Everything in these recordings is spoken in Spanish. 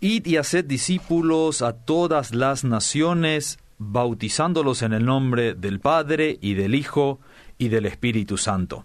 Id y haced discípulos a todas las naciones, bautizándolos en el nombre del Padre y del Hijo y del Espíritu Santo.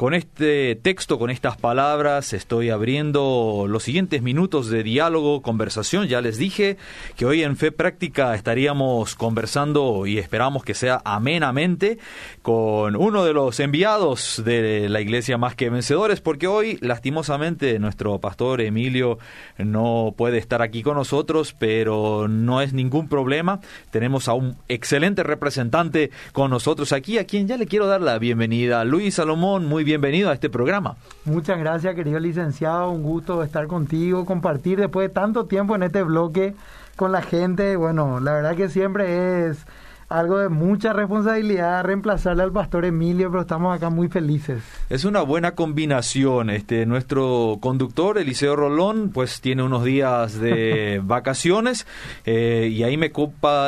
Con este texto, con estas palabras, estoy abriendo los siguientes minutos de diálogo, conversación. Ya les dije que hoy en Fe Práctica estaríamos conversando y esperamos que sea amenamente con uno de los enviados de la Iglesia Más que Vencedores, porque hoy, lastimosamente, nuestro pastor Emilio no puede estar aquí con nosotros, pero no es ningún problema. Tenemos a un excelente representante con nosotros aquí, a quien ya le quiero dar la bienvenida. Luis Salomón, muy bienvenido a este programa. Muchas gracias, querido licenciado. Un gusto estar contigo, compartir después de tanto tiempo en este bloque con la gente. Bueno, la verdad que siempre es algo de mucha responsabilidad reemplazarle al pastor Emilio, pero estamos acá muy felices. Es una buena combinación. Este, nuestro conductor, Eliseo Rolón, pues tiene unos días de vacaciones eh, y ahí me,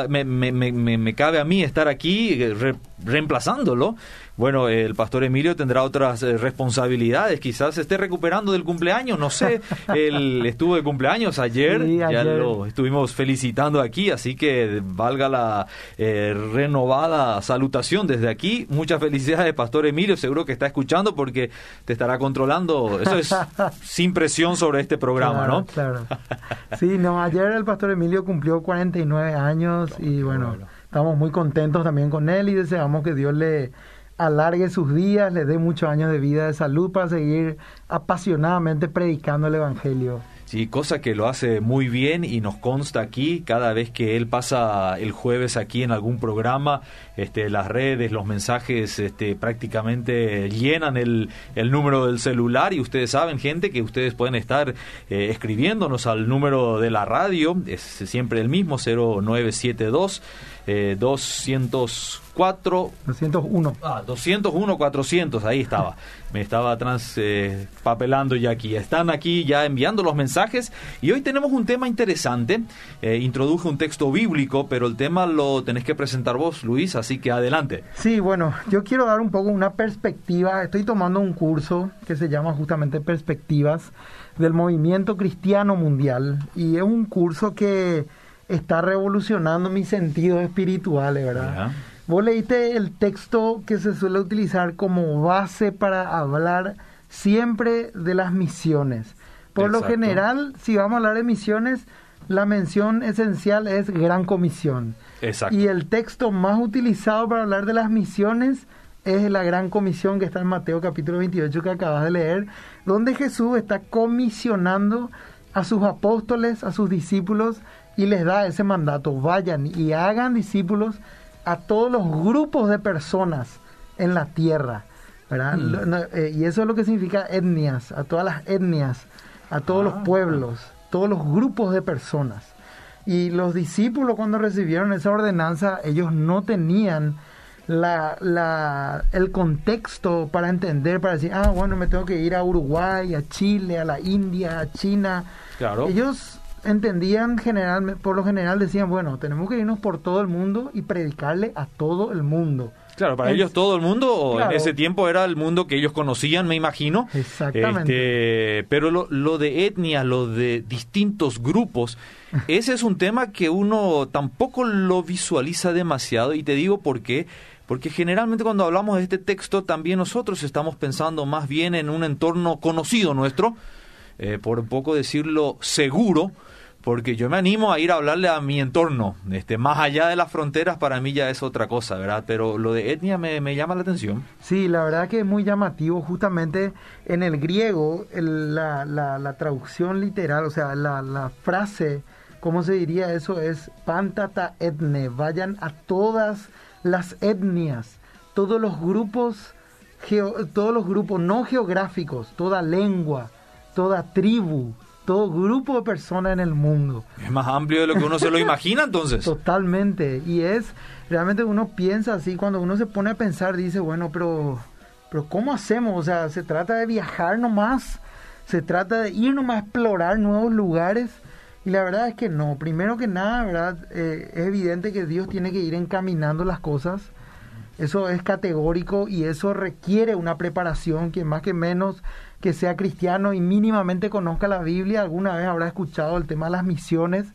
me, me, me, cabe a mí estar aquí eh, reemplazándolo. Bueno, el pastor Emilio tendrá otras eh, responsabilidades, quizás esté recuperando del cumpleaños, no sé, él estuvo de cumpleaños ayer, ya lo estuvimos felicitando aquí, así que valga la eh, renovada salutación desde aquí. Muchas felicidades, pastor Emilio, seguro que está escuchando porque te estará controlando, eso es sin presión sobre este programa, ¿no? Claro. Sí, no, ayer el pastor Emilio cumplió 49 años y bueno, estamos muy contentos también con él y deseamos que Dios le alargue sus días, le dé muchos años de vida, de salud para seguir apasionadamente predicando el Evangelio. Sí, cosa que lo hace muy bien y nos consta aquí cada vez que él pasa el jueves aquí en algún programa, este, las redes, los mensajes este, prácticamente llenan el, el número del celular y ustedes saben, gente, que ustedes pueden estar eh, escribiéndonos al número de la radio, es siempre el mismo, 0972 eh, 204 201 ah 201 400 ahí estaba. Me estaba transpapelando eh, ya aquí. Están aquí ya enviando los mensajes. Y hoy tenemos un tema interesante. Eh, introduje un texto bíblico pero el tema lo tenés que presentar vos Luis así que adelante. Sí bueno yo quiero dar un poco una perspectiva. Estoy tomando un curso que se llama justamente perspectivas del movimiento cristiano mundial. Y es un curso que está revolucionando mis sentidos espirituales, ¿verdad? Vos leíste el texto que se suele utilizar como base para hablar siempre de las misiones. Por lo general, si vamos a hablar de misiones, la mención esencial es Gran Comisión. Exacto. Y el texto más utilizado para hablar de las misiones es la Gran Comisión que está en Mateo capítulo 28 que acabas de leer, donde Jesús está comisionando a sus apóstoles, a sus discípulos, y les da ese mandato, vayan y hagan discípulos a todos los grupos de personas en la tierra. ¿verdad? Mm. Eh, y eso es lo que significa etnias, a todas las etnias, a todos los ah. pueblos, todos los grupos de personas. Y los discípulos cuando recibieron esa ordenanza, ellos no tenían la, la, el contexto para entender, para decir, ah, bueno, me tengo que ir a Uruguay, a Chile, a la India, a China. Claro. Ellos entendían general, por lo general decían, bueno, tenemos que irnos por todo el mundo y predicarle a todo el mundo. Claro, para ellos todo el mundo, en ese tiempo era el mundo que ellos conocían, me imagino. Exactamente. Este, pero lo, lo de etnia, lo de distintos grupos, ese es un tema que uno tampoco lo visualiza demasiado y te digo por qué. Porque generalmente cuando hablamos de este texto también nosotros estamos pensando más bien en un entorno conocido nuestro, eh, por poco decirlo seguro, porque yo me animo a ir a hablarle a mi entorno, este, más allá de las fronteras para mí ya es otra cosa, ¿verdad? Pero lo de etnia me, me llama la atención. Sí, la verdad que es muy llamativo, justamente en el griego, la, la, la, traducción literal, o sea, la, la frase, ¿cómo se diría eso? Es pantata etne, vayan a todas las etnias, todos los grupos, todos los grupos no geográficos, toda lengua, toda tribu, todo grupo de personas en el mundo. Es más amplio de lo que uno se lo imagina entonces. Totalmente. Y es, realmente uno piensa así, cuando uno se pone a pensar, dice, bueno, pero, pero ¿cómo hacemos? O sea, se trata de viajar nomás, se trata de ir nomás a explorar nuevos lugares. Y la verdad es que no. Primero que nada, ¿verdad? Eh, es evidente que Dios tiene que ir encaminando las cosas. Eso es categórico y eso requiere una preparación que más que menos que sea cristiano y mínimamente conozca la Biblia, alguna vez habrá escuchado el tema de las misiones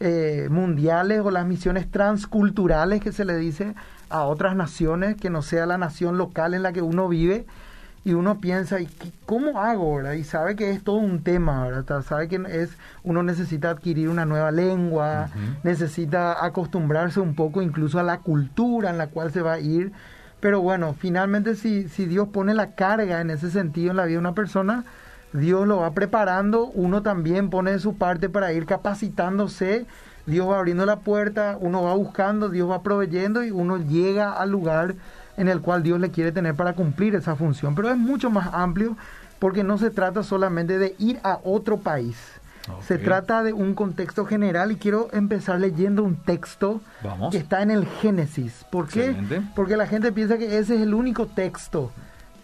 eh, mundiales o las misiones transculturales que se le dice a otras naciones que no sea la nación local en la que uno vive y uno piensa, ¿y cómo hago? ¿verdad? Y sabe que es todo un tema, ¿verdad? sabe que es uno necesita adquirir una nueva lengua, necesita acostumbrarse un poco incluso a la cultura en la cual se va a ir. Pero bueno, finalmente si, si Dios pone la carga en ese sentido en la vida de una persona, Dios lo va preparando, uno también pone de su parte para ir capacitándose, Dios va abriendo la puerta, uno va buscando, Dios va proveyendo y uno llega al lugar en el cual Dios le quiere tener para cumplir esa función. Pero es mucho más amplio porque no se trata solamente de ir a otro país. Se trata de un contexto general y quiero empezar leyendo un texto que está en el Génesis. ¿Por qué? Porque la gente piensa que ese es el único texto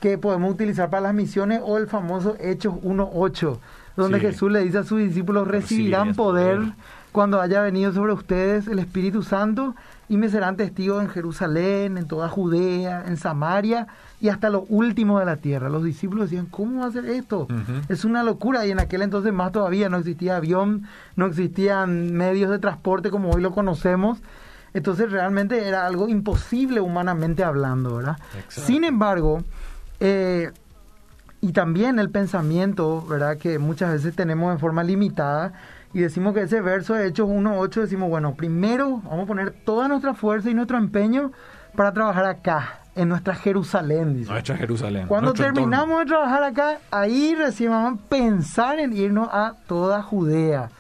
que podemos utilizar para las misiones o el famoso Hechos 1.8, donde Jesús le dice a sus discípulos, recibirán poder cuando haya venido sobre ustedes el Espíritu Santo y me serán testigos en Jerusalén, en toda Judea, en Samaria y hasta lo último de la tierra. Los discípulos decían, ¿cómo va a ser esto? Es una locura y en aquel entonces más todavía no existía avión, no existían medios de transporte como hoy lo conocemos. Entonces realmente era algo imposible humanamente hablando, ¿verdad? Sin embargo, eh, y también el pensamiento, ¿verdad? Que muchas veces tenemos en forma limitada, y decimos que ese verso de Hechos 1.8 decimos, bueno, primero vamos a poner toda nuestra fuerza y nuestro empeño para trabajar acá, en nuestra Jerusalén. Nuestra Jerusalén. Cuando terminamos de trabajar acá, ahí recién vamos a pensar en irnos a toda Judea.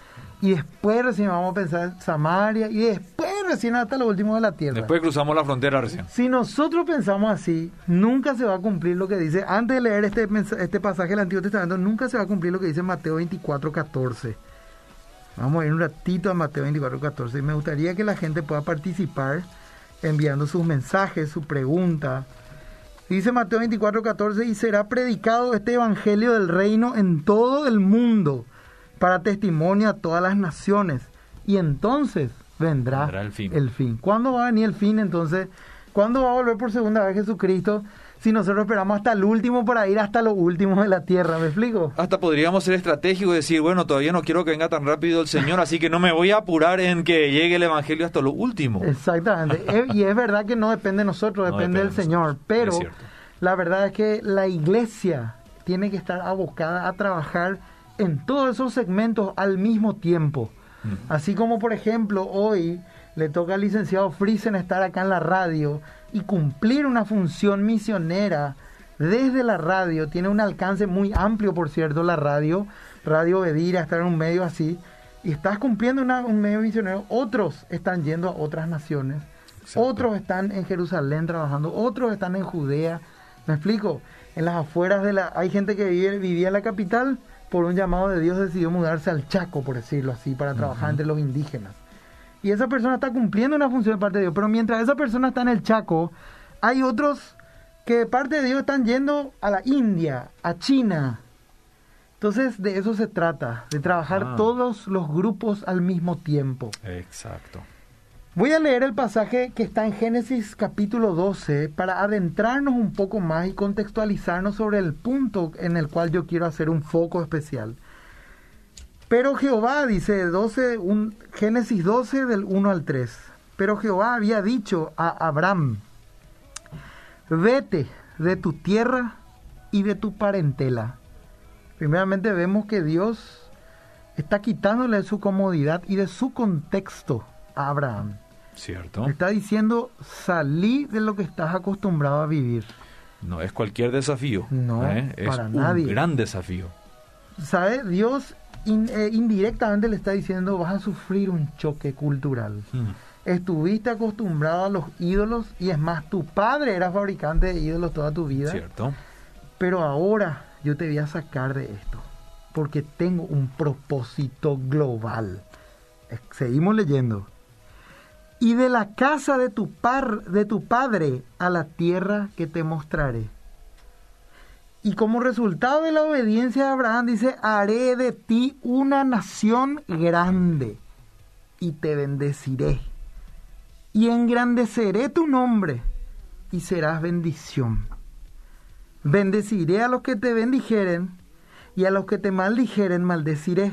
Y después recién vamos a pensar en Samaria y después recién hasta lo último de la tierra. Después cruzamos la frontera recién. Si nosotros pensamos así, nunca se va a cumplir lo que dice, antes de leer este, este pasaje del Antiguo Testamento, nunca se va a cumplir lo que dice Mateo 24, 14 Vamos a ir un ratito a Mateo 24, 14. Y me gustaría que la gente pueda participar enviando sus mensajes, su pregunta. Dice Mateo 24, 14, y será predicado este evangelio del reino en todo el mundo para testimonio a todas las naciones. Y entonces vendrá, el, fin. el fin. ¿Cuándo va a venir el fin entonces? ¿Cuándo va a volver por segunda vez Jesucristo? Si nosotros esperamos hasta el último para ir hasta lo último de la tierra, ¿me explico? Hasta podríamos ser estratégicos y decir, bueno, todavía no quiero que venga tan rápido el Señor, así que no me voy a apurar en que llegue el Evangelio hasta lo último. Exactamente, y es verdad que no depende de nosotros, depende, del Señor, pero la verdad es que la iglesia tiene que estar abocada a trabajar en todos esos segmentos al mismo tiempo. Así como, por ejemplo, hoy le toca al licenciado Friesen estar acá en la radio y cumplir una función misionera desde la radio. Tiene un alcance muy amplio, por cierto, la radio. Radio Bedira, estar en un medio así. Y estás cumpliendo un medio misionero. Otros están yendo a otras naciones. Otros están en Jerusalén trabajando. Otros están en Judea. ¿Me explico? En las afueras de la... Hay gente que vive, vivía en la capital. Por un llamado de Dios decidió mudarse al Chaco, por decirlo así, para trabajar entre los indígenas y esa persona está cumpliendo una función de parte de Dios. Pero mientras esa persona está en el Chaco, hay otros que de parte de Dios están yendo a la India, a China. Entonces de eso se trata, de trabajar ah. todos los grupos al mismo tiempo. Exacto. Voy a leer el pasaje que está en Génesis capítulo 12 para adentrarnos un poco más y contextualizarnos sobre el punto en el cual yo quiero hacer un foco especial. Pero Jehová, dice 12, un, Génesis 12 del 1 al 3. Pero Jehová había dicho a Abraham, vete de tu tierra y de tu parentela. Primeramente vemos que Dios está quitándole su comodidad y de su contexto a Abraham. Cierto. Está diciendo, salí de lo que estás acostumbrado a vivir. No es cualquier desafío. No, ¿eh? es un gran desafío. ¿Sabe? Dios eh, indirectamente le está diciendo vas a sufrir un choque cultural. Hmm. Estuviste acostumbrado a los ídolos y es más, tu padre era fabricante de ídolos toda tu vida. Cierto. Pero ahora yo te voy a sacar de esto porque tengo un propósito global. Eh, seguimos leyendo. Y de la casa de tu, par, de tu padre a la tierra que te mostraré. Y como resultado de la obediencia de Abraham, dice, haré de ti una nación grande y te bendeciré. Y engrandeceré tu nombre y serás bendición. Bendeciré a los que te bendijeren y a los que te maldijeren maldeciré.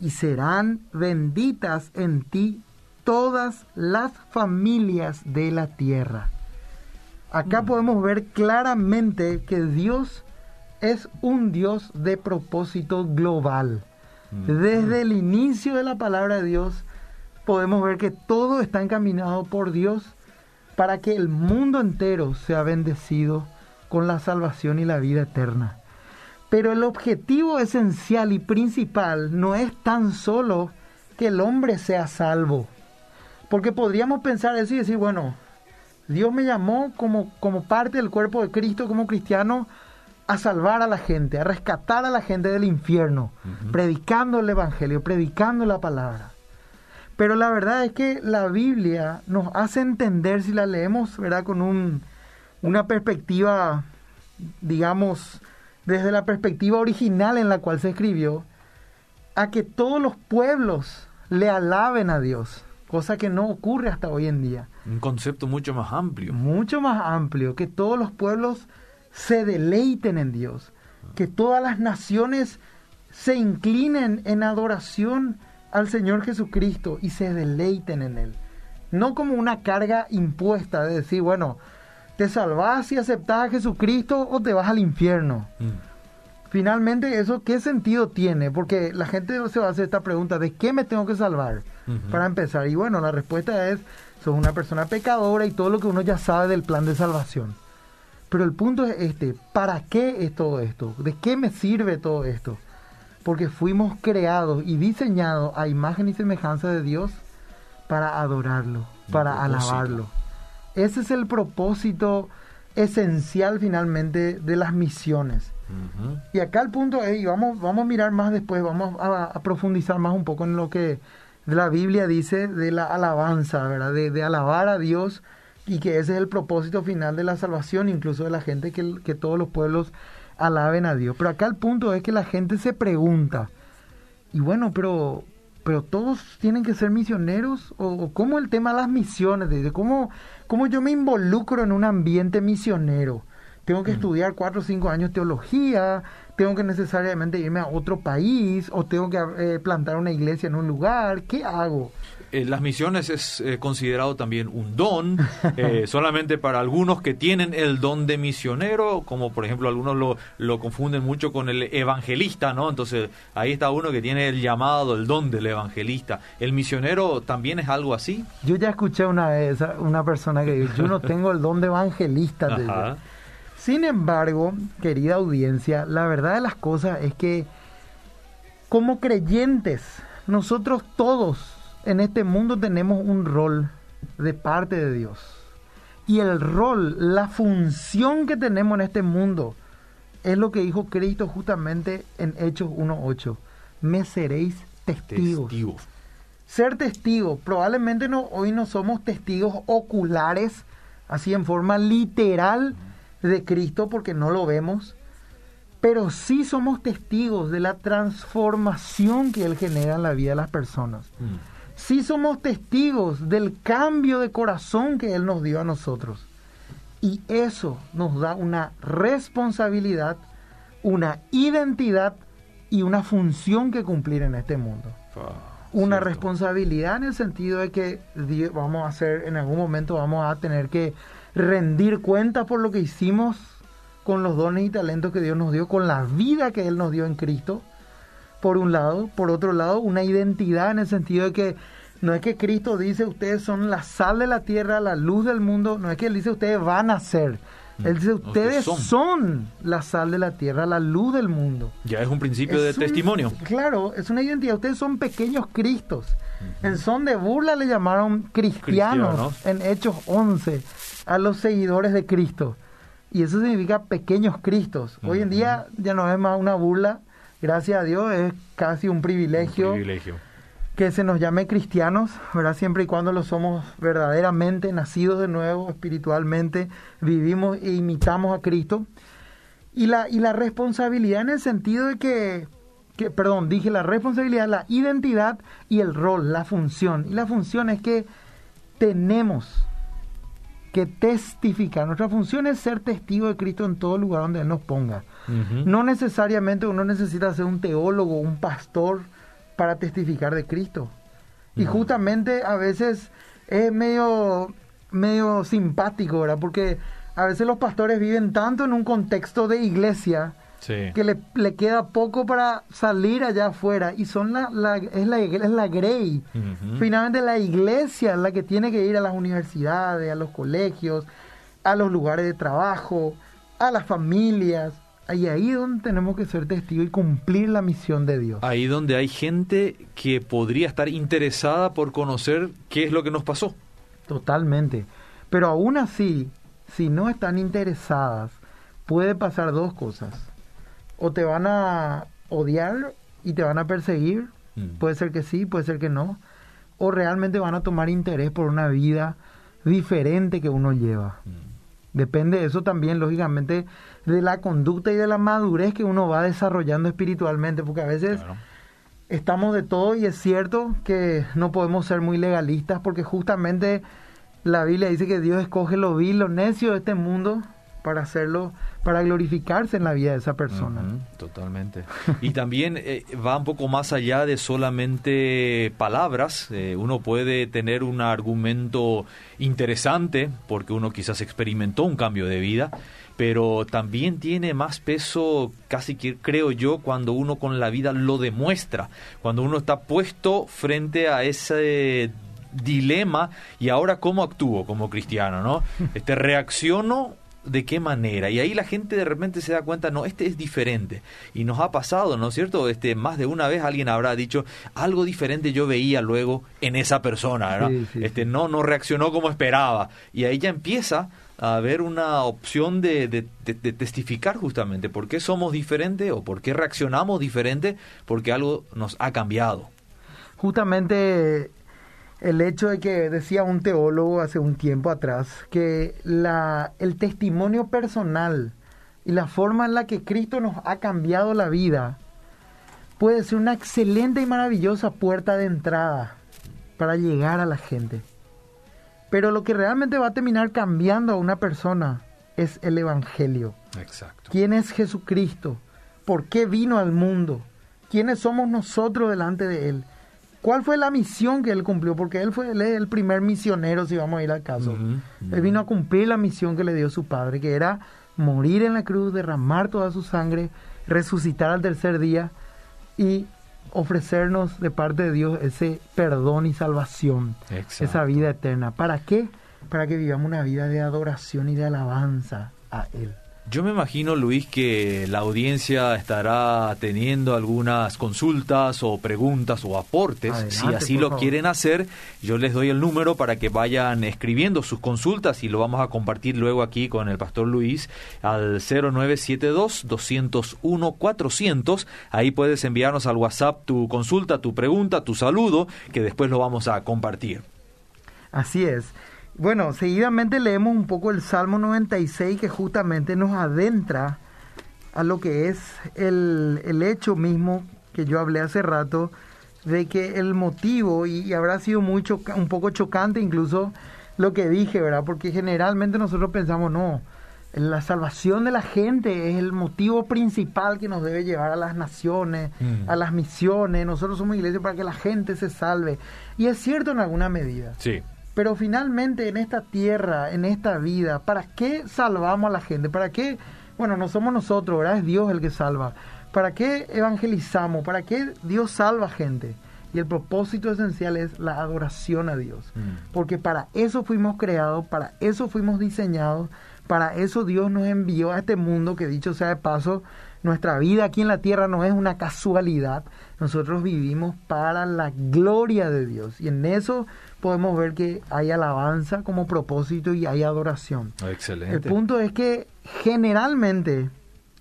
Y serán benditas en ti todas las familias de la tierra. Acá mm. podemos ver claramente que Dios es un Dios de propósito global. Mm. Desde el inicio de la palabra de Dios podemos ver que todo está encaminado por Dios para que el mundo entero sea bendecido con la salvación y la vida eterna. Pero el objetivo esencial y principal no es tan solo que el hombre sea salvo. Porque podríamos pensar eso y decir, bueno, Dios me llamó como, como parte del cuerpo de Cristo, como cristiano, a salvar a la gente, a rescatar a la gente del infierno, predicando el Evangelio, predicando la palabra. Pero la verdad es que la Biblia nos hace entender, si la leemos, ¿verdad? Con un, una perspectiva, digamos, desde la perspectiva original en la cual se escribió, a que todos los pueblos le alaben a Dios, cosa que no ocurre hasta hoy en día. Un concepto mucho más amplio. Mucho más amplio, que todos los pueblos se deleiten en Dios, que todas las naciones se inclinen en adoración al Señor Jesucristo y se deleiten en Él. No como una carga impuesta de decir, bueno, ¿Te salvás y aceptás a Jesucristo o te vas al infierno? Mm. Finalmente, ¿eso qué sentido tiene? Porque la gente se va a hacer esta pregunta, ¿de qué me tengo que salvar? Para empezar. Y bueno, la respuesta es, sos una persona pecadora y todo lo que uno ya sabe del plan de salvación. Pero el punto es este, ¿para qué es todo esto? ¿De qué me sirve todo esto? Porque fuimos creados y diseñados a imagen y semejanza de Dios para adorarlo, para alabarlo. Ese es el propósito esencial finalmente de las misiones. Y acá el punto es, y vamos, vamos a mirar más después, vamos a, profundizar más un poco en lo que la Biblia dice de la alabanza, ¿verdad? De, alabar a Dios y que ese es el propósito final de la salvación, incluso de la gente, que, que todos los pueblos alaben a Dios. Pero acá el punto es que la gente se pregunta, y bueno, pero pero todos tienen que ser misioneros o, cómo el tema de las misiones, de cómo, cómo yo me involucro en un ambiente misionero. Tengo que mm. estudiar cuatro o cinco años teología, tengo que necesariamente irme a otro país o tengo que eh, plantar una iglesia en un lugar. ¿Qué hago? Eh, las misiones es eh, considerado también un don, solamente para algunos que tienen el don de misionero, como por ejemplo algunos lo, lo confunden mucho con el evangelista, ¿no? Entonces ahí está uno que tiene el llamado, el don del evangelista. ¿El misionero también es algo así? Yo ya escuché una vez una persona que dijo, yo no tengo el don de evangelista. Sin embargo, querida audiencia, la verdad de las cosas es que como creyentes, nosotros todos en este mundo tenemos un rol de parte de Dios. Y el rol, la función que tenemos en este mundo, es lo que dijo Cristo justamente en Hechos 1.8. Me seréis testigos. Ser testigo, probablemente no, hoy no somos testigos oculares, así en forma literal de Cristo, porque no lo vemos, pero sí somos testigos de la transformación que Él genera en la vida de las personas. Mm sí somos testigos del cambio de corazón que Él nos dio a nosotros. Y eso nos da una responsabilidad, una identidad y una función que cumplir en este mundo. Ah, una responsabilidad en el sentido de que vamos a hacer, en algún momento vamos a tener que rendir cuenta por lo que hicimos con los dones y talentos que Dios nos dio, con la vida que Él nos dio en Cristo por un lado, por otro lado, una identidad en el sentido de que no es que Cristo dice ustedes son la sal de la tierra, la luz del mundo, no es que Él dice ustedes van a ser. Él dice ustedes son. la sal de la tierra, la luz del mundo. Ya es un principio de testimonio. Claro, es una identidad. Ustedes son pequeños Cristos. En son de burla le llamaron cristianos, en Hechos 11 a los seguidores de Cristo. Y eso significa pequeños Cristos. Hoy en día ya no es más una burla, gracias a Dios, es casi un privilegio, que se nos llame cristianos, ¿verdad? Siempre y cuando lo somos verdaderamente nacidos de nuevo, espiritualmente, vivimos e imitamos a Cristo. Y la, y la responsabilidad en el sentido de que, que, perdón, dije la responsabilidad, la identidad y el rol, la función. Y la función es que tenemos que testificar. Nuestra función es ser testigo de Cristo en todo lugar donde Él nos ponga. No necesariamente uno necesita ser un teólogo, un pastor para testificar de Cristo. Y justamente a veces es medio, medio simpático, ¿verdad? Porque a veces los pastores viven tanto en un contexto de iglesia que le, le, queda poco para salir allá afuera y son la, la es la es la grey finalmente la iglesia es la que tiene que ir a las universidades a los colegios a los lugares de trabajo a las familias y ahí es donde tenemos que ser testigos y cumplir la misión de Dios. Ahí donde hay gente que podría estar interesada por conocer qué es lo que nos pasó. Totalmente. Pero aún así, si no están interesadas, puede pasar dos cosas. O te van a odiar y te van a perseguir, mm. puede ser que sí, puede ser que no. O realmente van a tomar interés por una vida diferente que uno lleva. Mm. Depende de eso también, lógicamente, de la conducta y de la madurez que uno va desarrollando espiritualmente, porque a veces estamos de todo y es cierto que no podemos ser muy legalistas, porque justamente la Biblia dice que Dios escoge lo vil, lo necio de este mundo para hacerlo, para glorificarse en la vida de esa persona. totalmente. y también eh, va un poco más allá de solamente palabras. Eh, uno puede tener un argumento interesante porque uno quizás experimentó un cambio de vida, pero también tiene más peso, casi que creo yo, cuando uno con la vida lo demuestra, cuando uno está puesto frente a ese dilema y ahora cómo actúo como cristiano, ¿no? Este reacciono de qué manera. Y ahí la gente de repente se da cuenta, no, este es diferente. Y nos ha pasado, ¿no es cierto? Este, más de una vez alguien habrá dicho, algo diferente yo veía luego en esa persona, ¿verdad? este, no, no reaccionó como esperaba. Y ahí ya empieza a haber una opción de, de, de, testificar justamente por qué somos diferentes o por qué reaccionamos diferente, porque algo nos ha cambiado. Justamente el hecho de que decía un teólogo hace un tiempo atrás que la, el testimonio personal y la forma en la que Cristo nos ha cambiado la vida puede ser una excelente y maravillosa puerta de entrada para llegar a la gente. Pero lo que realmente va a terminar cambiando a una persona es el Evangelio. Exacto. ¿Quién es Jesucristo? ¿Por qué vino al mundo? ¿Quiénes somos nosotros delante de Él? ¿Cuál fue la misión que él cumplió? Porque él fue el primer misionero, si vamos a ir al caso. Él vino a cumplir la misión que le dio su padre, que era morir en la cruz, derramar toda su sangre, resucitar al tercer día y ofrecernos de parte de Dios ese perdón y salvación, esa vida eterna. ¿Para qué? Para que vivamos una vida de adoración y de alabanza a Él. Yo me imagino, Luis, que la audiencia estará teniendo algunas consultas o preguntas o aportes. si así lo quieren hacer, yo les doy el número para que vayan escribiendo sus consultas y lo vamos a compartir luego aquí con el pastor Luis al 0972-201-400. Ahí puedes enviarnos al WhatsApp tu consulta, tu pregunta, tu saludo, que después lo vamos a compartir. Así es. Bueno, seguidamente leemos un poco el Salmo 96 que justamente nos adentra a lo que es el, el hecho mismo que yo hablé hace rato de que el motivo, y, habrá sido muy un poco chocante incluso lo que dije, ¿verdad? Porque generalmente nosotros pensamos, no, la salvación de la gente es el motivo principal que nos debe llevar a las naciones, mm. a las misiones. Nosotros somos iglesia para que la gente se salve. Y es cierto en alguna medida. Sí. Pero finalmente en esta tierra, en esta vida, ¿para qué salvamos a la gente? ¿Para qué? Bueno, no somos nosotros, ¿verdad? Es Dios el que salva. ¿Para qué evangelizamos? ¿Para qué Dios salva gente? Y el propósito esencial es la adoración a Dios. Mm. Porque para eso fuimos creados, para eso fuimos diseñados, para eso Dios nos envió a este mundo, que dicho sea de paso, nuestra vida aquí en la tierra no es una casualidad. Nosotros vivimos para la gloria de Dios. Y en eso podemos ver que hay alabanza como propósito y hay adoración. Excelente. El punto es que generalmente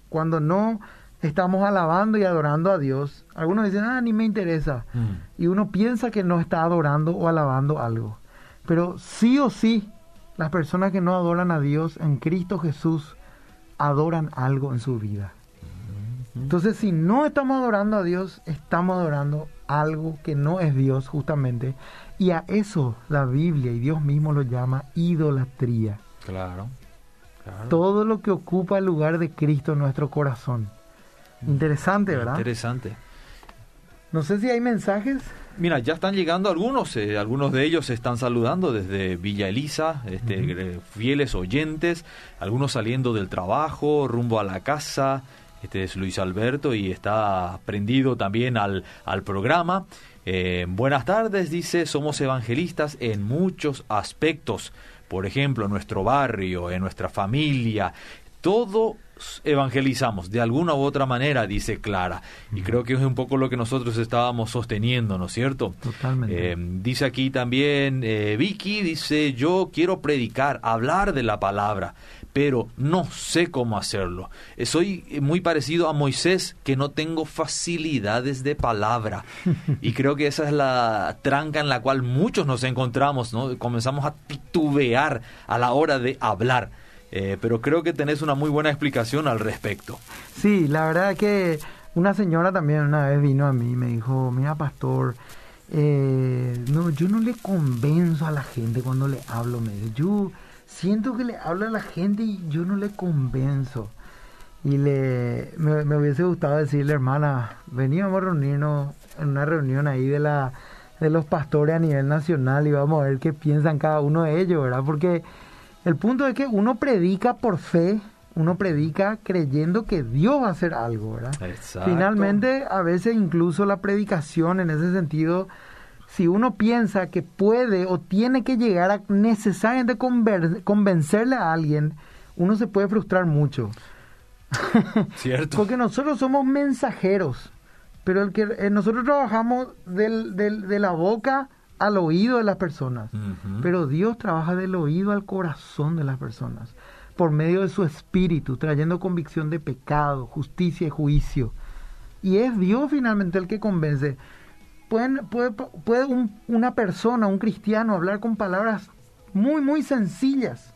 cuando no estamos alabando y adorando a Dios, algunos dicen, ah, ni me interesa. Mm. Y uno piensa que no está adorando o alabando algo. Pero sí o sí, las personas que no adoran a Dios en Cristo Jesús adoran algo en su vida. Mm-hmm. Entonces, si no estamos adorando a Dios, estamos adorando algo que no es Dios justamente. Y a eso la Biblia y Dios mismo lo llama idolatría. Claro. Todo lo que ocupa el lugar de Cristo en nuestro corazón. Mm. Interesante, ¿verdad? Interesante. No sé si hay mensajes. Mira, ya están llegando algunos, eh, algunos de ellos se están saludando desde Villa Elisa, este, eh, fieles oyentes, algunos saliendo del trabajo, rumbo a la casa. Este es Luis Alberto y está prendido también al, al programa. Eh, buenas tardes, dice, somos evangelistas en muchos aspectos. Por ejemplo, en nuestro barrio, en nuestra familia, todo evangelizamos de alguna u otra manera, dice Clara. Y creo que es un poco lo que nosotros estábamos sosteniendo, ¿no es cierto? Totalmente. Eh, dice aquí también eh, Vicky, dice, yo quiero predicar, hablar de la palabra, pero no sé cómo hacerlo. Eh, soy muy parecido a Moisés, que no tengo facilidades de palabra. y creo que esa es la tranca en la cual muchos nos encontramos, ¿no? Comenzamos a titubear a la hora de hablar. Eh, pero creo que tenés una muy buena explicación al respecto. Sí, la verdad que una señora también una vez vino a mí y me dijo, mira pastor, eh, no, yo no le convenzo a la gente cuando le hablo, me dice, yo siento que le hablo a la gente y yo no le convenzo. Y le, me, hubiese gustado decirle, hermana, veníamos a reunirnos en una reunión ahí de la de los pastores a nivel nacional y vamos a ver qué piensan cada uno de ellos, ¿verdad? Porque el punto es que uno predica por fe, uno predica creyendo que Dios va a hacer algo, ¿verdad? Finalmente, a veces incluso la predicación en ese sentido, si uno piensa que puede o tiene que llegar a necesariamente convencerle a alguien, uno se puede frustrar mucho. Cierto. Porque nosotros somos mensajeros, pero el que eh, nosotros trabajamos del, del, de la boca al oído de las personas. Pero Dios trabaja del oído al corazón de las personas, por medio de su espíritu, trayendo convicción de pecado, justicia y juicio. Y es Dios finalmente el que convence. Pueden, puede puede una persona, un cristiano, hablar con palabras muy, muy sencillas.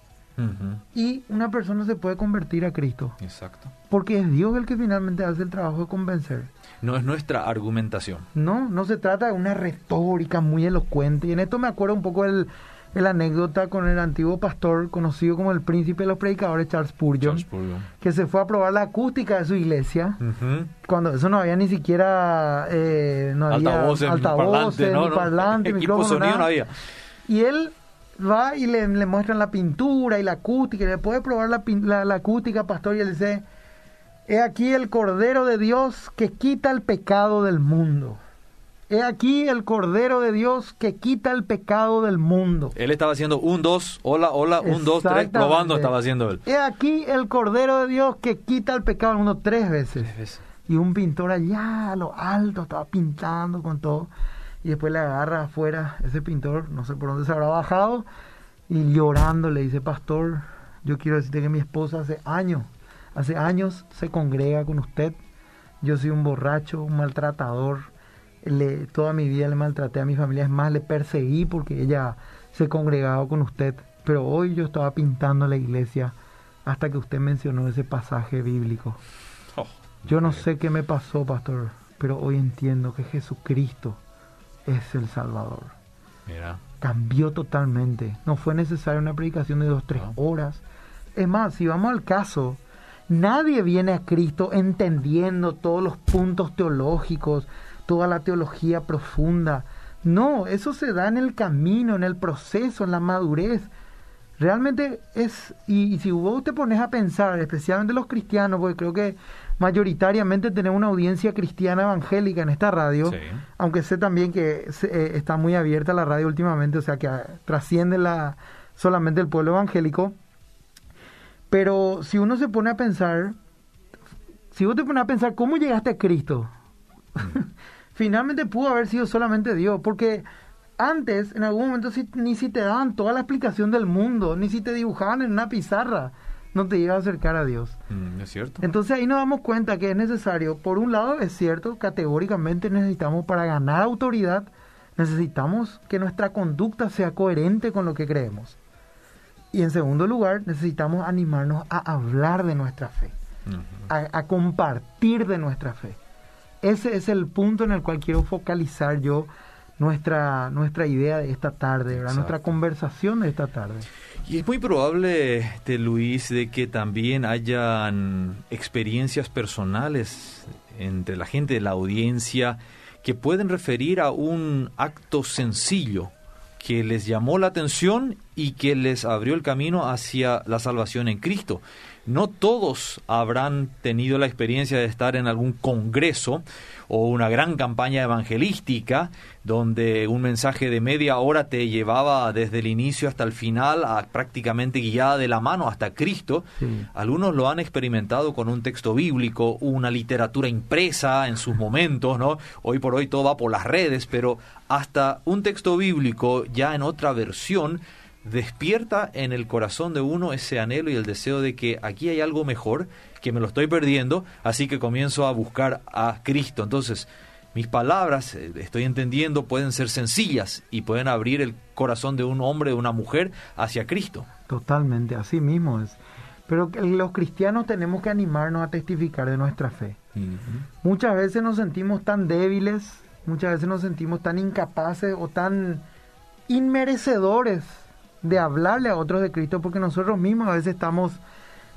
Y una persona se puede convertir a Cristo. Exacto. Porque es Dios el que finalmente hace el trabajo de convencer no es nuestra argumentación. No, no se trata de una retórica muy elocuente. Y en esto me acuerdo un poco el, el anécdota con el antiguo pastor conocido como el príncipe de los predicadores, Charles Spurgeon, que se fue a probar la acústica de su iglesia, cuando eso no había ni siquiera eh, no había altavoces, ni parlante, micrófono, no había. Y él va y le, le, muestran la pintura y la acústica, y le puede probar la, la, la acústica, pastor, y él dice He aquí el Cordero de Dios que quita el pecado del mundo. He aquí el Cordero de Dios que quita el pecado del mundo. Él estaba haciendo un, dos, hola, hola, un, dos, tres, probando estaba haciendo él. He aquí el Cordero de Dios que quita el pecado del mundo tres veces. Y un pintor allá a lo alto estaba pintando con todo. Y después le agarra afuera ese pintor, no sé por dónde se habrá bajado, y llorando le dice, pastor, yo quiero decirte que mi esposa hace años Hace años se congrega con usted. Yo soy un borracho, un maltratador. Le, toda mi vida le maltraté a mi familia. Es más, le perseguí porque ella se congregaba con usted. Pero hoy yo estaba pintando la iglesia hasta que usted mencionó ese pasaje bíblico. Oh, yo no sé qué me pasó, pastor, pero hoy entiendo que Jesucristo es el Salvador. Mira. Cambió totalmente. No fue necesaria una predicación de dos, tres horas. Es más, si vamos al caso, Nadie viene a Cristo entendiendo todos los puntos teológicos, toda la teología profunda. No, eso se da en el camino, en el proceso, en la madurez. Realmente es, y, si vos te pones a pensar, especialmente los cristianos, porque creo que mayoritariamente tenemos una audiencia cristiana evangélica en esta radio, aunque sé también que eh, está muy abierta la radio últimamente, o sea que ah, trasciende la, solamente el pueblo evangélico. Pero si uno se pone a pensar, si uno te pone a pensar cómo llegaste a Cristo, finalmente pudo haber sido solamente Dios, porque antes, en algún momento, ni si te daban toda la explicación del mundo, ni si te dibujaban en una pizarra, no te iba a acercar a Dios. Mm, es cierto. Entonces ahí nos damos cuenta que es necesario, por un lado es cierto, categóricamente necesitamos para ganar autoridad, necesitamos que nuestra conducta sea coherente con lo que creemos. Y en segundo lugar, necesitamos animarnos a hablar de nuestra fe, a, compartir de nuestra fe. Ese es el punto en el cual quiero focalizar yo nuestra, nuestra idea de esta tarde, nuestra conversación de esta tarde. Y es muy probable, este, Luis, de que también hayan experiencias personales entre la gente de la audiencia que pueden referir a un acto sencillo que les llamó la atención y que les abrió el camino hacia la salvación en Cristo. No todos habrán tenido la experiencia de estar en algún congreso o una gran campaña evangelística donde un mensaje de media hora te llevaba desde el inicio hasta el final a prácticamente guiada de la mano hasta Cristo. Algunos lo han experimentado con un texto bíblico, una literatura impresa en sus momentos, ¿no? Hoy por hoy todo va por las redes, pero hasta un texto bíblico ya en otra versión despierta en el corazón de uno ese anhelo y el deseo de que aquí hay algo mejor, que me lo estoy perdiendo, así que comienzo a buscar a Cristo. Entonces, mis palabras, eh, estoy entendiendo, pueden ser sencillas y pueden abrir el corazón de un hombre, de una mujer, hacia Cristo. Totalmente, así mismo es. Pero los cristianos tenemos que animarnos a testificar de nuestra fe. Muchas veces nos sentimos tan débiles, muchas veces nos sentimos tan incapaces o tan inmerecedores de hablarle a otros de Cristo, porque nosotros mismos a veces estamos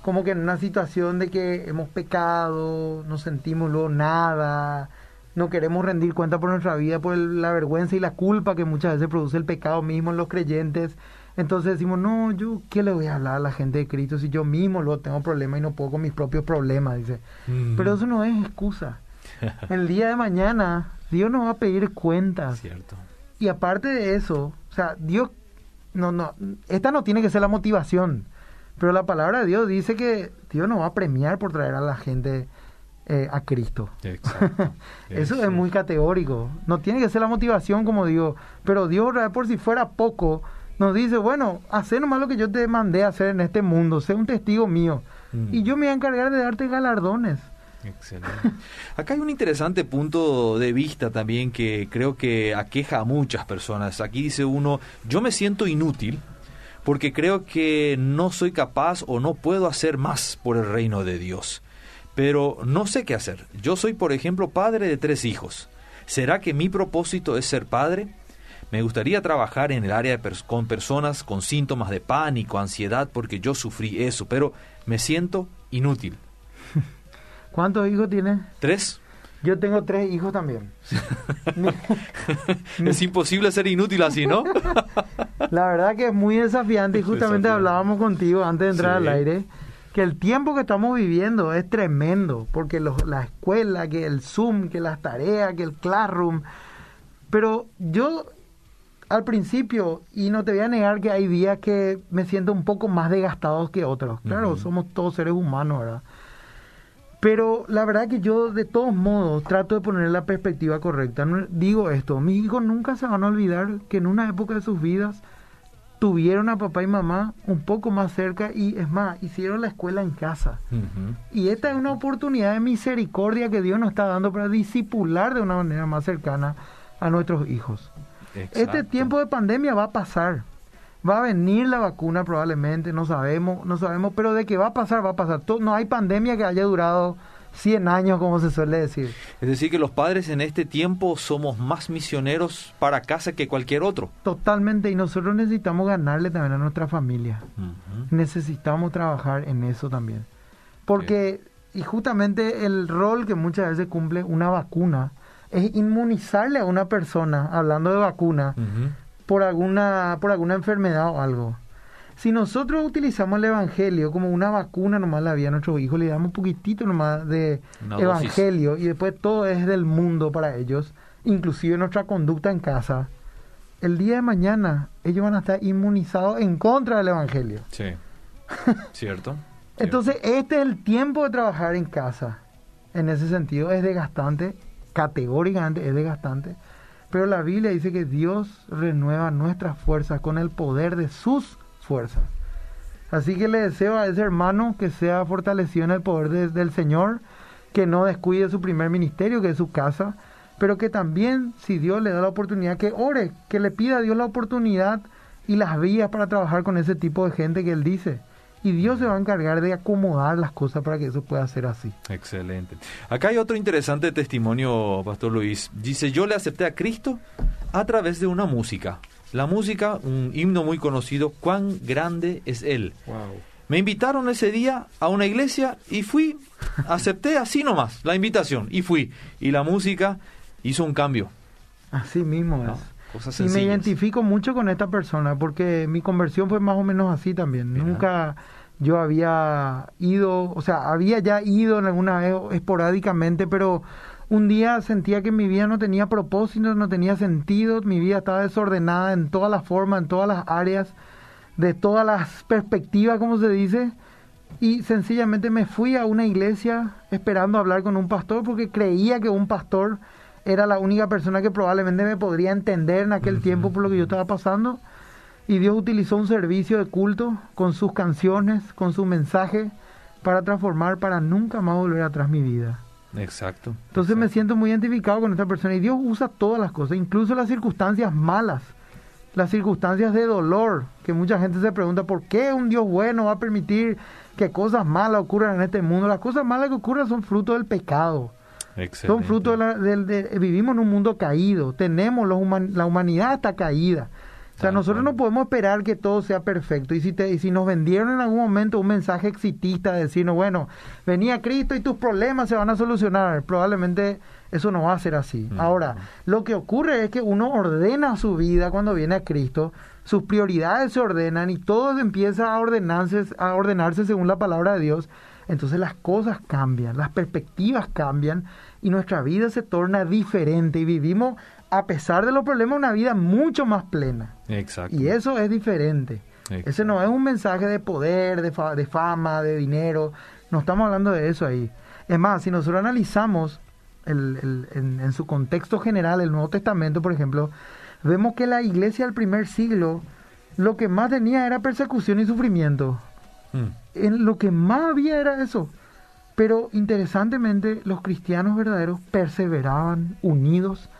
como que en una situación de que hemos pecado, no sentimos luego nada, no queremos rendir cuenta por nuestra vida, por la vergüenza y la culpa que muchas veces produce el pecado mismo en los creyentes. Entonces decimos, no, yo, ¿qué le voy a hablar a la gente de Cristo si yo mismo luego tengo problemas y no puedo con mis propios problemas? Dice. Mm. Pero eso no es excusa. el día de mañana, Dios nos va a pedir cuentas. Cierto. Y aparte de eso, o sea, Dios no, no, esta no tiene que ser la motivación, pero la palabra de Dios dice que Dios nos va a premiar por traer a la gente eh, a Cristo. Eso es muy categórico. No tiene que ser la motivación, como digo, pero Dios, por si fuera poco, nos dice, bueno, haz nomás lo que yo te mandé a hacer en este mundo, sé un testigo mío, mm. y yo me voy a encargar de darte galardones. Excelente. Acá hay un interesante punto de vista también que creo que aqueja a muchas personas. Aquí dice uno, yo me siento inútil porque creo que no soy capaz o no puedo hacer más por el reino de Dios. Pero no sé qué hacer. Yo soy, por ejemplo, padre de tres hijos. ¿Será que mi propósito es ser padre? Me gustaría trabajar en el área con personas con síntomas de pánico, ansiedad, porque yo sufrí eso, pero me siento inútil. ¿Cuántos hijos tienes? Tres. Yo tengo tres hijos también. es imposible ser inútil así, ¿no? La verdad que es muy desafiante y justamente hablábamos contigo antes de entrar al aire que el tiempo que estamos viviendo es tremendo, porque la escuela, que el Zoom, que las tareas, que el Classroom. Pero yo al principio, y no te voy a negar que hay días que me siento un poco más desgastados que otros. Claro, somos todos seres humanos, ¿verdad? Pero la verdad que yo de todos modos trato de poner la perspectiva correcta. digo esto, mis hijos nunca se van a olvidar que en una época de sus vidas tuvieron a papá y mamá un poco más cerca y es más, hicieron la escuela en casa. Y esta es una oportunidad de misericordia que Dios nos está dando para disipular de una manera más cercana a nuestros hijos. Este tiempo de pandemia va a pasar. Va a venir la vacuna probablemente, no sabemos, no sabemos, pero de qué va a pasar, va a pasar. No hay pandemia que haya durado 100 años, como se suele decir. Es decir, que los padres en este tiempo somos más misioneros para casa que cualquier otro. Totalmente, y nosotros necesitamos ganarle también a nuestra familia. Necesitamos trabajar en eso también. Porque, y justamente el rol que muchas veces cumple una vacuna es inmunizarle a una persona, hablando de vacuna, por alguna, por alguna enfermedad o algo. Si nosotros utilizamos el Evangelio como una vacuna nomás la vida a nuestros hijos, le damos un poquitito nomás de Evangelio y después todo es del mundo para ellos, inclusive nuestra conducta en casa, el día de mañana ellos van a estar inmunizados en contra del Evangelio. Sí, cierto. Entonces, este es el tiempo de trabajar en casa. En ese sentido, es desgastante, categóricamente es desgastante pero la Biblia dice que Dios renueva nuestras fuerzas con el poder de sus fuerzas. Así que le deseo a ese hermano que sea fortalecido en el poder del Señor, que no descuide su primer ministerio, que es su casa, pero que también, si Dios le da la oportunidad, que ore, que le pida a Dios la oportunidad y las vías para trabajar con ese tipo de gente que Él dice. Y Dios se va a encargar de acomodar las cosas para que eso pueda ser así. Excelente. Acá hay otro interesante testimonio, Pastor Luis. Dice, yo le acepté a Cristo a través de una música. La música, un himno muy conocido, cuán grande es Él. Me invitaron ese día a una iglesia y fui, acepté así nomás la invitación y fui. Y la música hizo un cambio. Así mismo es. Y me identifico mucho con esta persona porque mi conversión fue más o menos así también. Nunca yo había ido, o sea, había ya ido en alguna vez esporádicamente, pero un día sentía que mi vida no tenía propósito, no tenía sentido, mi vida estaba desordenada en todas las formas, en todas las áreas, de todas las perspectivas, como se dice, y sencillamente me fui a una iglesia esperando hablar con un pastor porque creía que un pastor era la única persona que probablemente me podría entender en aquel tiempo por lo que yo estaba pasando. Y Dios utilizó un servicio de culto con sus canciones, con su mensaje, para transformar, para nunca más volver atrás mi vida. Exacto. Entonces me siento muy identificado con esta persona y Dios usa todas las cosas, incluso las circunstancias malas, las circunstancias de dolor, que mucha gente se pregunta por qué un Dios bueno va a permitir que cosas malas ocurran en este mundo. Las cosas malas que ocurren son fruto del pecado. Son fruto de, vivimos en un mundo caído, tenemos la humanidad está caída. O sea, nosotros no podemos esperar que todo sea perfecto. Y si, te, y si nos vendieron en algún momento un mensaje exitista de decirnos, bueno, venía Cristo y tus problemas se van a solucionar, probablemente eso no va a ser así. Mm. Ahora, lo que ocurre es que uno ordena su vida cuando viene a Cristo, sus prioridades se ordenan y todo empieza a ordenarse, a ordenarse según la palabra de Dios. Entonces las cosas cambian, las perspectivas cambian y nuestra vida se torna diferente y vivimos a pesar de los problemas, una vida mucho más plena. Exacto. Y eso es diferente. Ese no es un mensaje de poder, de, de fama, de dinero. No estamos hablando de eso ahí. Es más, si nosotros analizamos el, en, su contexto general el Nuevo Testamento, por ejemplo, vemos que la iglesia del primer siglo lo que más tenía era persecución y sufrimiento. Mm. En lo que más había era eso. Pero interesantemente, los cristianos verdaderos perseveraban unidos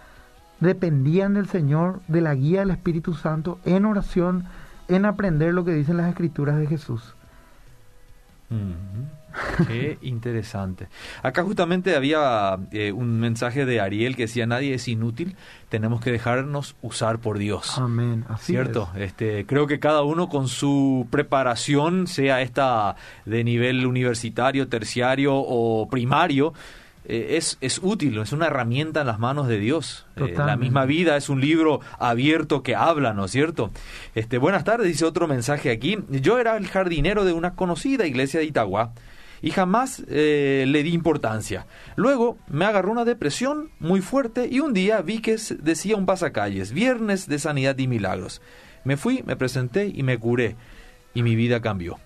dependían del Señor, de la guía del Espíritu Santo, en oración, en aprender lo que dicen las escrituras de Jesús. Qué interesante. Acá justamente había eh, un mensaje de Ariel que decía, nadie es inútil, tenemos que dejarnos usar por Dios. Amén. Así ¿Cierto? Este, creo que cada uno con su preparación, sea esta de nivel universitario, terciario o primario, eh, es, es útil, es una herramienta en las manos de Dios. Eh, la misma vida es un libro abierto que habla, ¿no es cierto? Este, buenas tardes, dice otro mensaje aquí. Yo era el jardinero de una conocida iglesia de Itagua y jamás eh, le di importancia. Luego me agarró una depresión muy fuerte y un día vi que decía un pasacalles, viernes de sanidad y milagros. Me fui, me presenté y me curé y mi vida cambió.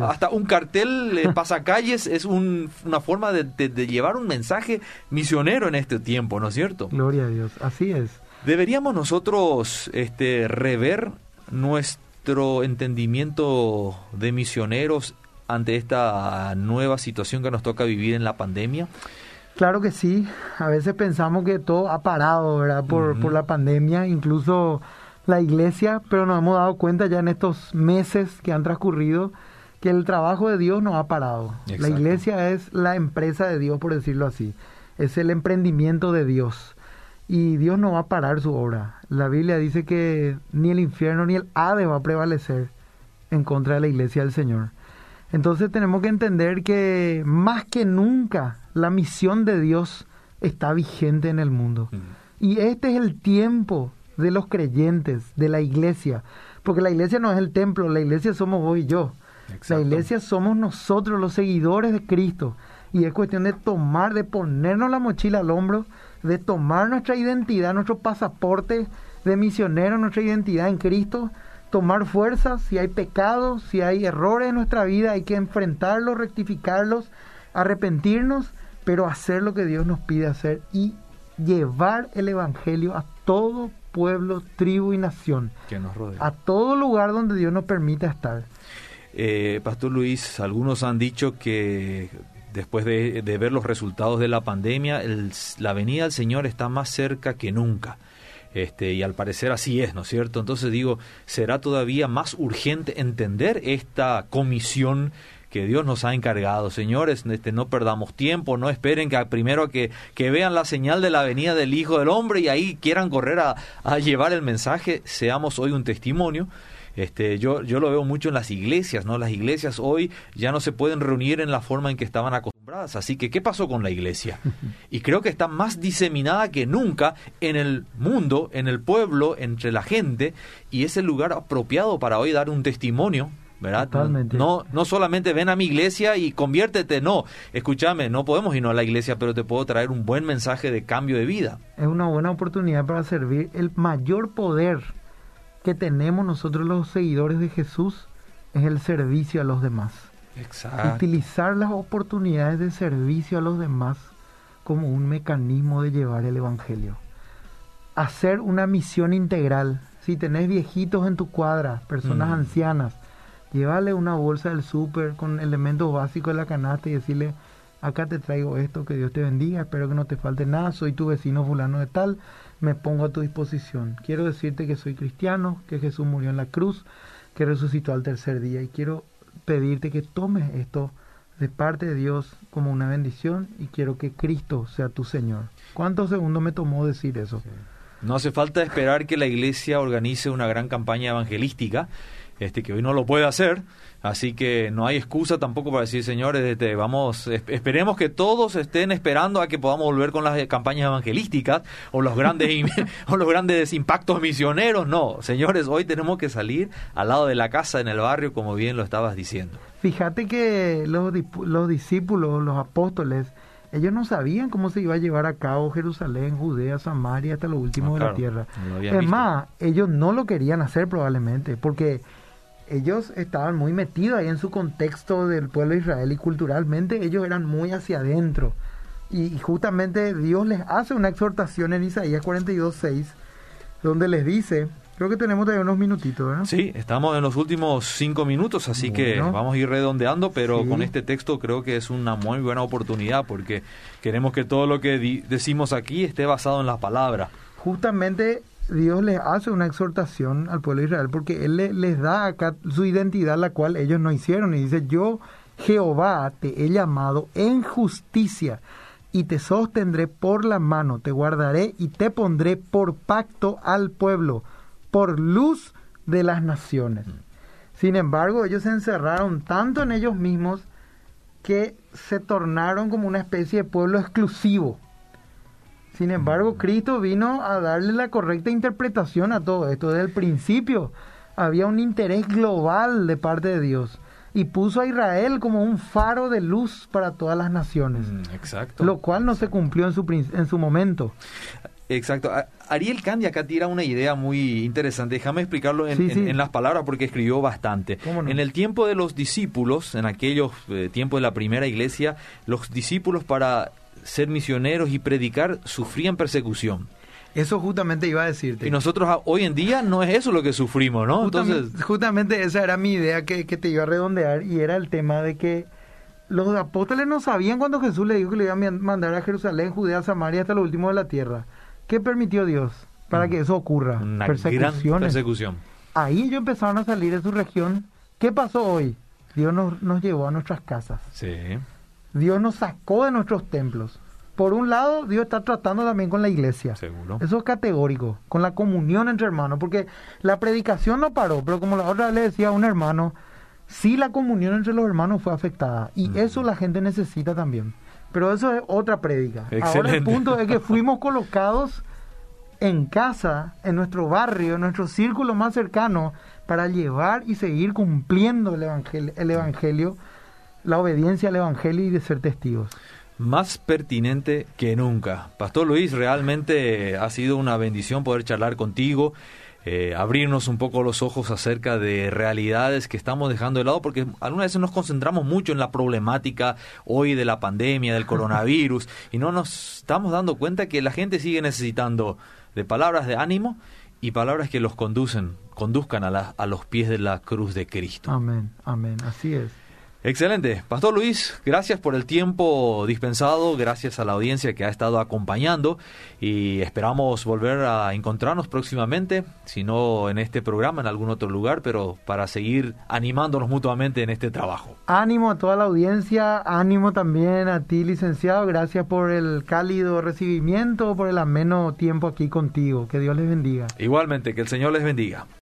Hasta un cartel de pasacalles es una forma de, llevar un mensaje misionero en este tiempo, ¿no es cierto? Gloria a Dios, así es. Deberíamos nosotros este, rever nuestro entendimiento de misioneros ante esta nueva situación que nos toca vivir en la pandemia. Claro que sí, a veces pensamos que todo ha parado, ¿verdad? Por, por la pandemia, incluso la iglesia, pero nos hemos dado cuenta ya en estos meses que han transcurrido que el trabajo de Dios no ha parado. La iglesia es la empresa de Dios, por decirlo así. Es el emprendimiento de Dios. Y Dios no va a parar su obra. La Biblia dice que ni el infierno ni el Hade va a prevalecer en contra de la iglesia del Señor. Entonces tenemos que entender que más que nunca la misión de Dios está vigente en el mundo. Y este es el tiempo de los creyentes, de la iglesia, porque la iglesia no es el templo, la iglesia somos vos y yo. La iglesia somos nosotros, los seguidores de Cristo. Y es cuestión de tomar, de ponernos la mochila al hombro, de tomar nuestra identidad, nuestro pasaporte de misionero, nuestra identidad en Cristo, tomar fuerza, si hay pecados, si hay errores en nuestra vida, hay que enfrentarlos, rectificarlos, arrepentirnos, pero hacer lo que Dios nos pide hacer y llevar el Evangelio a todo pueblo, tribu y nación. Que nos rodea. A todo lugar donde Dios nos permita estar. Eh, Pastor Luis, algunos han dicho que después de, ver los resultados de la pandemia, la venida del Señor está más cerca que nunca. Este, y al parecer así es, ¿no es cierto? Entonces digo, será todavía más urgente entender esta comisión que Dios nos ha encargado. Señores, este, no perdamos tiempo, no esperen que primero que, que vean la señal de la venida del Hijo del Hombre y ahí quieran correr a, a llevar el mensaje. Seamos hoy un testimonio. Este, yo, yo lo veo mucho en las iglesias, ¿no? Las iglesias hoy ya no se pueden reunir en la forma en que estaban acostumbradas. Así que, ¿qué pasó con la iglesia? Y creo que está más diseminada que nunca en el mundo, en el pueblo, entre la gente, y es el lugar apropiado para hoy dar un testimonio ¿verdad? No, no solamente ven a mi iglesia y conviértete, no. Escúchame, no podemos irnos a la iglesia, pero te puedo traer un buen mensaje de cambio de vida. Es una buena oportunidad para servir. El mayor poder que tenemos nosotros los seguidores de Jesús es el servicio a los demás. Exacto. Utilizar las oportunidades de servicio a los demás como un mecanismo de llevar el Evangelio. Hacer una misión integral. Si tenés viejitos en tu cuadra, personas mm. ancianas, Llévale una bolsa del súper con elementos básicos de la canasta y decirle, acá te traigo esto, que Dios te bendiga, espero que no te falte nada, soy tu vecino fulano de tal, me pongo a tu disposición. Quiero decirte que soy cristiano, que Jesús murió en la cruz, que resucitó al tercer día y quiero pedirte que tomes esto de parte de Dios como una bendición y quiero que Cristo sea tu Señor. ¿Cuántos segundos me tomó decir eso? No hace falta esperar que la iglesia organice una gran campaña evangelística este, que hoy no lo puede hacer, así que no hay excusa tampoco para decir, señores, este, vamos, esperemos que todos estén esperando a que podamos volver con las campañas evangelísticas o los grandes o los grandes impactos misioneros, no, señores, hoy tenemos que salir al lado de la casa en el barrio, como bien lo estabas diciendo. Fíjate que los, los discípulos, los apóstoles, ellos no sabían cómo se iba a llevar a cabo Jerusalén, Judea, Samaria, hasta lo último de la tierra. es más, ellos no lo querían hacer probablemente, porque ellos estaban muy metidos ahí en su contexto del pueblo de Israel y culturalmente ellos eran muy hacia adentro. Y, justamente Dios les hace una exhortación en Isaías 42.6, donde les dice, creo que tenemos todavía unos minutitos, ¿verdad? Sí, estamos en los últimos cinco minutos, así que vamos a ir redondeando, pero con este texto creo que es una muy buena oportunidad porque queremos que todo lo que decimos aquí esté basado en la palabra. Justamente Dios les hace una exhortación al pueblo de Israel porque Él les da acá su identidad, la cual ellos no hicieron. Y dice, yo Jehová te he llamado en justicia y te sostendré por la mano, te guardaré y te pondré por pacto al pueblo, por luz de las naciones. Sin embargo, ellos se encerraron tanto en ellos mismos que se tornaron como una especie de pueblo exclusivo sin embargo, Cristo vino a darle la correcta interpretación a todo esto. Desde el principio había un interés global de parte de Dios y puso a Israel como un faro de luz para todas las naciones. Mm, exacto. Lo cual no se cumplió en su, en su momento. Exacto. Ariel Candy acá tira una idea muy interesante. Déjame explicarlo en, las palabras porque escribió bastante. En el tiempo de los discípulos, en aquellos eh, tiempos de la primera iglesia, los discípulos para ser misioneros y predicar sufrían persecución. Eso justamente iba a decirte. Y nosotros hoy en día no es eso lo que sufrimos, ¿no? Justamente, Entonces, justamente esa era mi idea que, que, te iba a redondear y era el tema de que los apóstoles no sabían cuando Jesús le dijo que le iba a mandar a Jerusalén, Judea, Samaria hasta lo último de la tierra. ¿Qué permitió Dios para mm. que eso ocurra? Una gran persecución. Ahí ellos empezaron a salir de su región. ¿Qué pasó hoy? Dios nos, nos llevó a nuestras casas. Sí. Dios nos sacó de nuestros templos. Por un lado, Dios está tratando también con la iglesia. Seguro. Eso es categórico, con la comunión entre hermanos, porque la predicación no paró, pero como la otra vez le decía a un hermano, sí la comunión entre los hermanos fue afectada, y eso la gente necesita también. Pero eso es otra prédica. Ahora el punto es que fuimos colocados en casa, en nuestro barrio, en nuestro círculo más cercano, para llevar y seguir cumpliendo el evangelio, el evangelio la obediencia al Evangelio y de ser testigos. Más pertinente que nunca. Pastor Luis, realmente ha sido una bendición poder charlar contigo. Eh, abrirnos un poco los ojos acerca de realidades que estamos dejando de lado, porque algunas veces nos concentramos mucho en la problemática hoy de la pandemia, del coronavirus, y no nos estamos dando cuenta que la gente sigue necesitando de palabras de ánimo y palabras que los conducen, conduzcan a, a los pies de la cruz de Cristo. Amén, amén, así es. Excelente. Pastor Luis, gracias por el tiempo dispensado, gracias a la audiencia que ha estado acompañando y esperamos volver a encontrarnos próximamente, si no en este programa, en algún otro lugar, pero para seguir animándonos mutuamente en este trabajo. Ánimo a toda la audiencia, ánimo también a ti, licenciado, gracias por el cálido recibimiento, por el ameno tiempo aquí contigo. Que Dios les bendiga. Igualmente, que el Señor les bendiga.